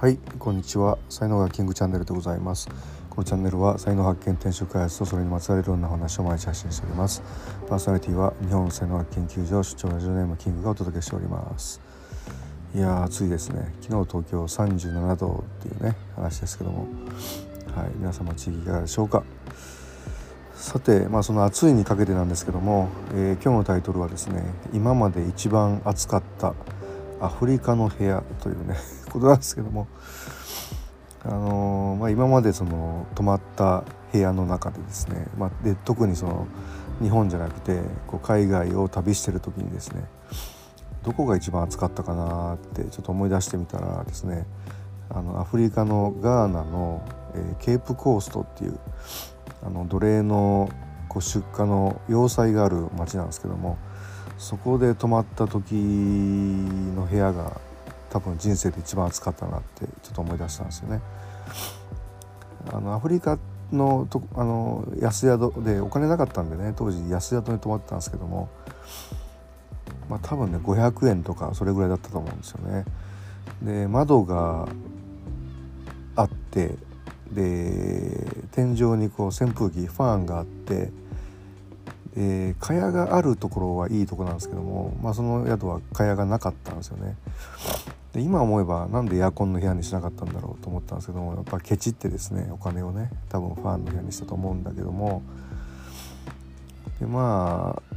はいこんにちは。才能がキングチャンネルでございます。このチャンネルは才能発見転職開発とそれにまつわるいろんな話を毎日発信しております。パーソナリティは日本才能学研究所出張ラジオネームキングがお届けしております。いや暑いですね。昨日東京37度っていうね話ですけども。はい皆様地域いかがでしょうか。さて、まあ、その暑いにかけてなんですけども、えー、今日のタイトルはですね今まで一番暑かったアフリカの部屋というね ことなんですけども、あの、まあ、今までその泊まった部屋の中でですね、まあ、で特にその日本じゃなくてこう海外を旅してる時にですねどこが一番暑かったかなってちょっと思い出してみたらですねあのアフリカのガーナの、え、ケープコーストっていうあの奴隷のこう出荷の要塞がある町なんですけどもそこで泊まった時の部屋が多分人生で一番暑かったなってちょっと思い出したんですよね。あのアフリカのとあの安宿でお金なかったんでね当時安宿に泊まってたんですけどもまあ多分ね500円とかそれぐらいだったと思うんですよね。で窓があってで天井にこう扇風機ファンがあってで蚊帳があるところはいいとこなんですけども、まあ、その宿は蚊帳がなかったんですよね。で今思えば何でエアコンの部屋にしなかったんだろうと思ったんですけどもやっぱケチってですねお金をね多分ファンの部屋にしたと思うんだけどもでまあ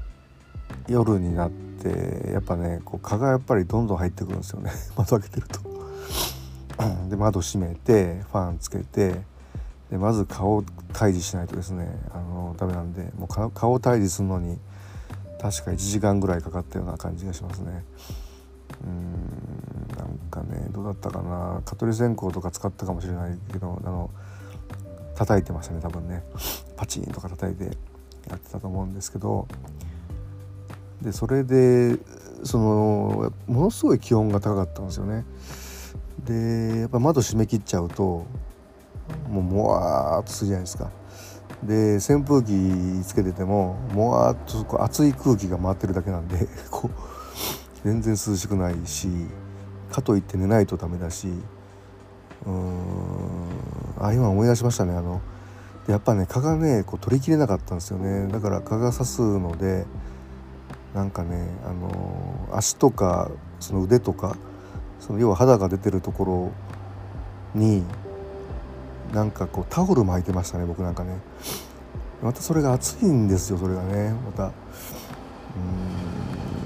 夜になってやっぱねこう蚊がやっぱりどんどん入ってくるんですよね 窓開けてると。で窓閉めてファンつけてでまず顔を退治しないとですねあのダメなんでもう顔退治するのに確か1時間ぐらいかかったような感じがしますね。うんなんかねどうだったかな蚊取り線香とか使ったかもしれないけどあの叩いてましたね多分ねパチンとか叩いてやってたと思うんですけどでそれでそのものすごい気温が高かったんですよね。でやっぱ窓閉め切っちゃうともうもわーっとするじゃないですか。で扇風機つけててももわーっとこう熱い空気が回ってるだけなんで こう全然涼しくないしかといって寝ないとダメだしうーんあ今思い出しましたねあのやっぱね蚊がねこう取りきれなかったんですよねだから蚊が刺すのでなんかねあの足とかその腕とかその要は肌が出てるところになんかこうタオル巻いてましたね僕なんかね。またそれが暑いんですよそれがね。また。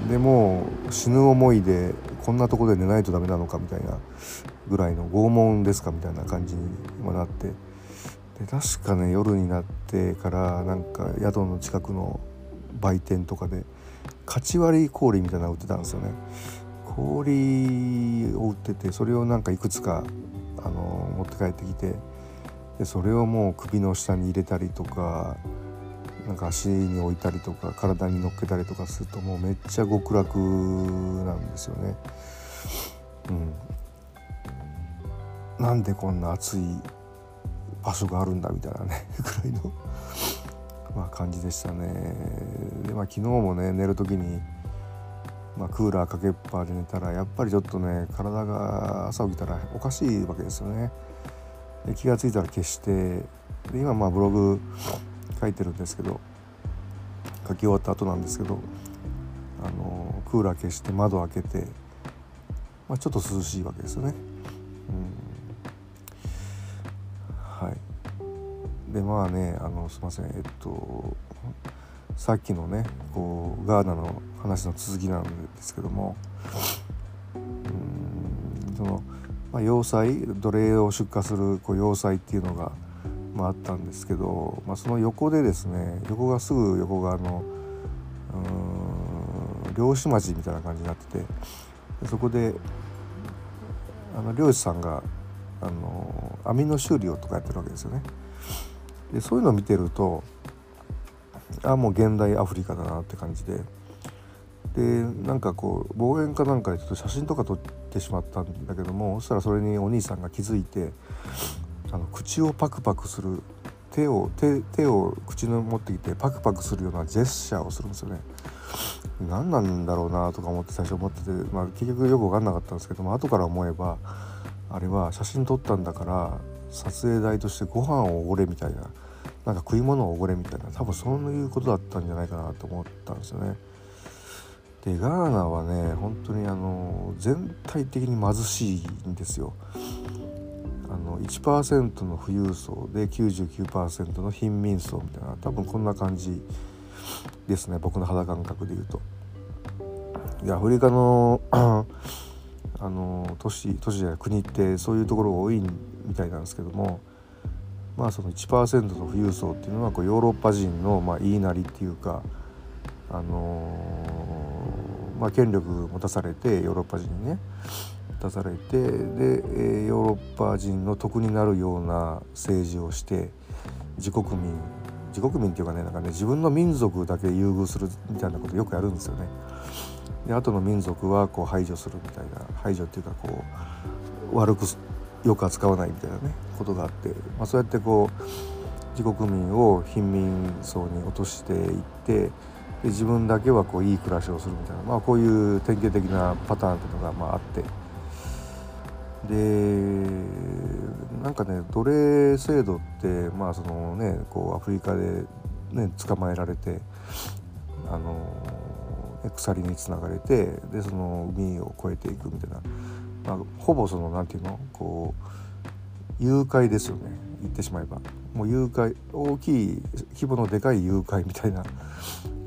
うん。でも死ぬ思いでこんなとこで寝ないとダメなのかみたいなぐらいの拷問ですかみたいな感じに今なって。で確かね夜になってからなんか宿の近くの売店とかでかち割り氷みたいなの売ってたんですよね。氷を売っててそれをなんかいくつかあの持って帰ってきてでそれをもう首の下に入れたりとかなんか足に置いたりとか体に乗っけたりとかするともうめっちゃ極楽なんですよね。うん、なんでこんな暑い場所があるんだみたいなね ぐらいのまあ感じでしたね。でまあ昨日もね寝る時にまあ、クーラーかけっぱで寝たらやっぱりちょっとね体が朝起きたらおかしいわけですよね。気が付いたら消してで今まあブログ書いてるんですけど書き終わった後なんですけどあのクーラー消して窓開けて、まあ、ちょっと涼しいわけですよね。うん、はい。でまあねあのすいません。えっとさっきのねこうガーナの話の続きなんですけども、まあ、要塞奴隷を出荷するこう要塞っていうのが、まあ、あったんですけど、まあ、その横でですね横がすぐ横があの漁師町みたいな感じになっててそこであの漁師さんがあの網の修理をとかやってるわけですよね。でそういうのを見てるとあもう現代アフリカだなって感じででなんかこう望遠かなんかでちょっと写真とか撮ってしまったんだけどもそしたらそれにお兄さんが気づいてあの口をパクパクする手を手手を口に持ってきてパクパクするようなジェスチャーをするんですよね。何なんだろうなとか思って最初思ってて、まあ、結局よく分かんなかったんですけども後から思えばあれは写真撮ったんだから撮影代としてご飯をおごれみたいななんか食い物をおごれみたいな多分そういうことだったんじゃないかなと思ったんですよね。でガーナはね本当にあの全体的に貧しいんですよ。あの1%の富裕層で99%の貧民層みたいな多分こんな感じですね僕の肌感覚で言うと。でアフリカの あの都市都市や国ってそういうところが多いみたいなんですけどもまあその1%の富裕層っていうのはこうヨーロッパ人のまあ言いなりっていうかあのー、まあ、権力持たされてヨーロッパ人にね持たされてで、えー、ヨーロッパ人の得になるような政治をして自国民自国民っていうかねなんかね自分の民族だけ優遇するみたいなことよくやるんですよね。で後の民族はこう排除するみたいな排除っていうかこう悪くよく扱わないみたいなねことがあって、まあ、そうやってこう自国民を貧民層に落としていって自分だけはこういい暮らしをするみたいな、まあ、こういう典型的なパターンっていうのがまああって。でなんかね奴隷制度ってまあそのねこうアフリカで、ね、捕まえられてあの鎖につながれてでその海を越えていくみたいな、まあ、ほぼその何て言うの？こう誘拐ですよね。言ってしまえば。もう誘拐大きい規模のでかい誘拐みたいな。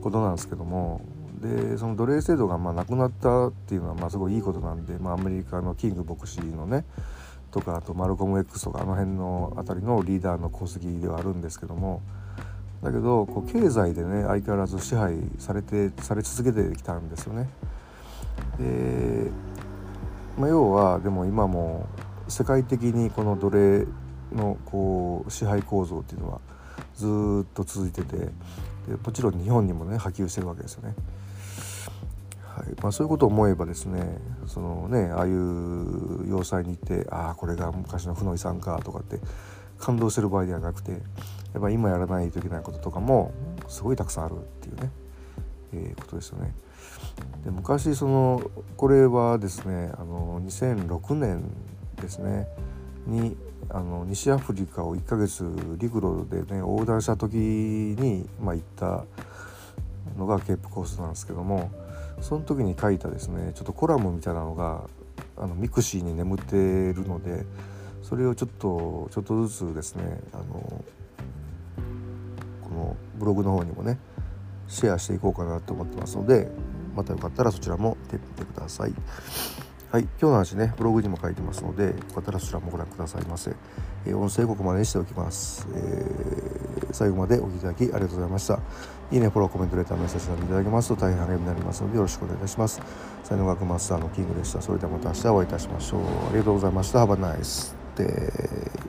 ことなんですけどもでその奴隷制度がまあなくなったっていうのはまあすごいいいことなんで、まあ、アメリカのキング牧師のねとかあとマルコム X とかあの辺の辺りのリーダーの功績ではあるんですけどもだけどこう経済でね相変わらず支配されてされ続けてきたんですよね。で、まあ、要はでも今も世界的にこの奴隷のこう支配構造っていうのはずっと続いててでもちろん日本にもね波及してるわけですよね。はいまあ、そういうことを思えばですねそのねああいう要塞に行ってああこれが昔の負の遺産かとかって感動してる場合ではなくてやっぱ今やらないといけないこととかもすごいたくさんあるっていうね、えー、ことですよね。で昔そのこれはですねあの2006年ですねにあの西アフリカを1ヶ月陸路でね横断した時に、まあ、行ったのがケープコースなんですけどもその時に書いたですねちょっとコラムみたいなのがあのミクシーに眠っているのでそれをちょっとちょっとずつですねあのこのブログの方にもねシェアしていこうかなと思ってますのでまたよかったらそちらも見てみてください。はい、今日の話ね、ブログにも書いてますので、よかったらそちらもご覧くださいませ。えー、音声ここまでにしておきます、えー、最後までお聴きいただきありがとうございました。いいね、フォロー、コメント、レター、メッセージなどいただけますと大変励みになりますのでよろしくお願いいたします。才能学マスターのキングでした。それではまた明日お会いいたしましょう。ありがとうございました。Have a nice day.